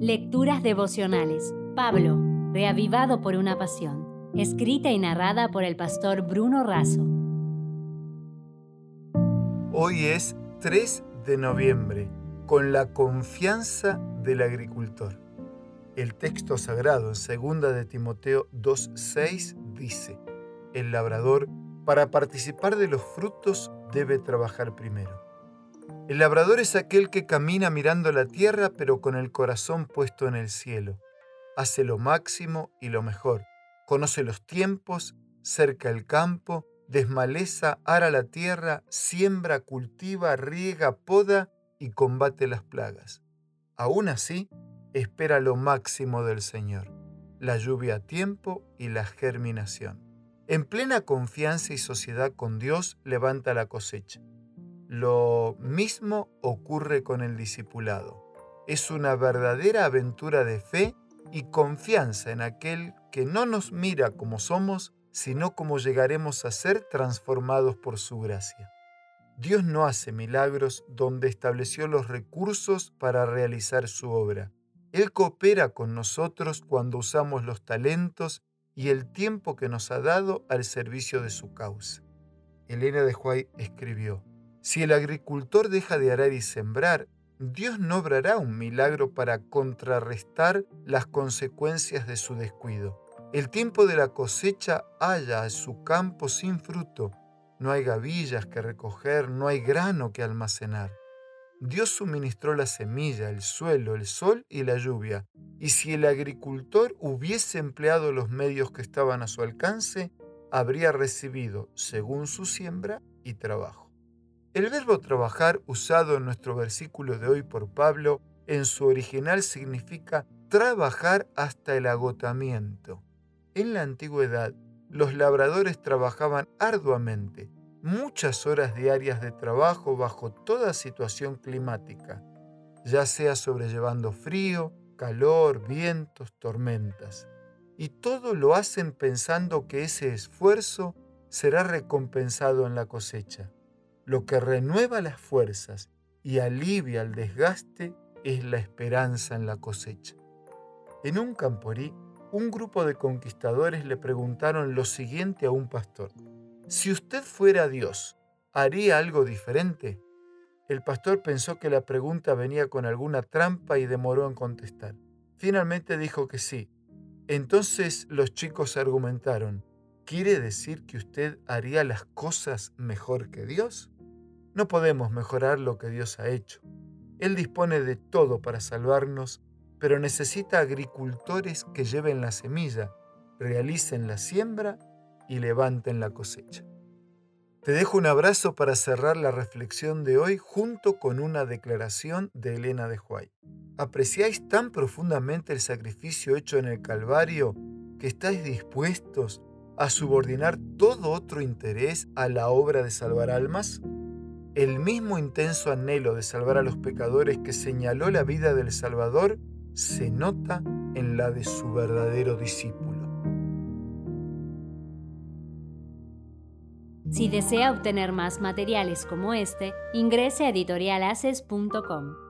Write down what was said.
Lecturas devocionales. Pablo, reavivado por una pasión. Escrita y narrada por el pastor Bruno Razo. Hoy es 3 de noviembre, con la confianza del agricultor. El texto sagrado en 2 de Timoteo 2.6 dice, el labrador para participar de los frutos debe trabajar primero. El labrador es aquel que camina mirando la tierra pero con el corazón puesto en el cielo. Hace lo máximo y lo mejor. Conoce los tiempos, cerca el campo, desmaleza, ara la tierra, siembra, cultiva, riega, poda y combate las plagas. Aún así, espera lo máximo del Señor, la lluvia a tiempo y la germinación. En plena confianza y sociedad con Dios levanta la cosecha. Lo mismo ocurre con el discipulado. Es una verdadera aventura de fe y confianza en aquel que no nos mira como somos, sino como llegaremos a ser transformados por su gracia. Dios no hace milagros donde estableció los recursos para realizar su obra. Él coopera con nosotros cuando usamos los talentos y el tiempo que nos ha dado al servicio de su causa. Elena de Huay escribió, si el agricultor deja de arar y sembrar, Dios no obrará un milagro para contrarrestar las consecuencias de su descuido. El tiempo de la cosecha halla su campo sin fruto. No hay gavillas que recoger, no hay grano que almacenar. Dios suministró la semilla, el suelo, el sol y la lluvia. Y si el agricultor hubiese empleado los medios que estaban a su alcance, habría recibido, según su siembra y trabajo. El verbo trabajar usado en nuestro versículo de hoy por Pablo en su original significa trabajar hasta el agotamiento. En la antigüedad, los labradores trabajaban arduamente, muchas horas diarias de trabajo bajo toda situación climática, ya sea sobrellevando frío, calor, vientos, tormentas. Y todo lo hacen pensando que ese esfuerzo será recompensado en la cosecha. Lo que renueva las fuerzas y alivia el desgaste es la esperanza en la cosecha. En un camporí, un grupo de conquistadores le preguntaron lo siguiente a un pastor. Si usted fuera Dios, ¿haría algo diferente? El pastor pensó que la pregunta venía con alguna trampa y demoró en contestar. Finalmente dijo que sí. Entonces los chicos argumentaron, ¿quiere decir que usted haría las cosas mejor que Dios? No podemos mejorar lo que Dios ha hecho. Él dispone de todo para salvarnos, pero necesita agricultores que lleven la semilla, realicen la siembra y levanten la cosecha. Te dejo un abrazo para cerrar la reflexión de hoy junto con una declaración de Elena de Huay. ¿Apreciáis tan profundamente el sacrificio hecho en el Calvario que estáis dispuestos a subordinar todo otro interés a la obra de salvar almas? El mismo intenso anhelo de salvar a los pecadores que señaló la vida del Salvador se nota en la de su verdadero discípulo. Si desea obtener más materiales como este, ingrese a editorialaces.com.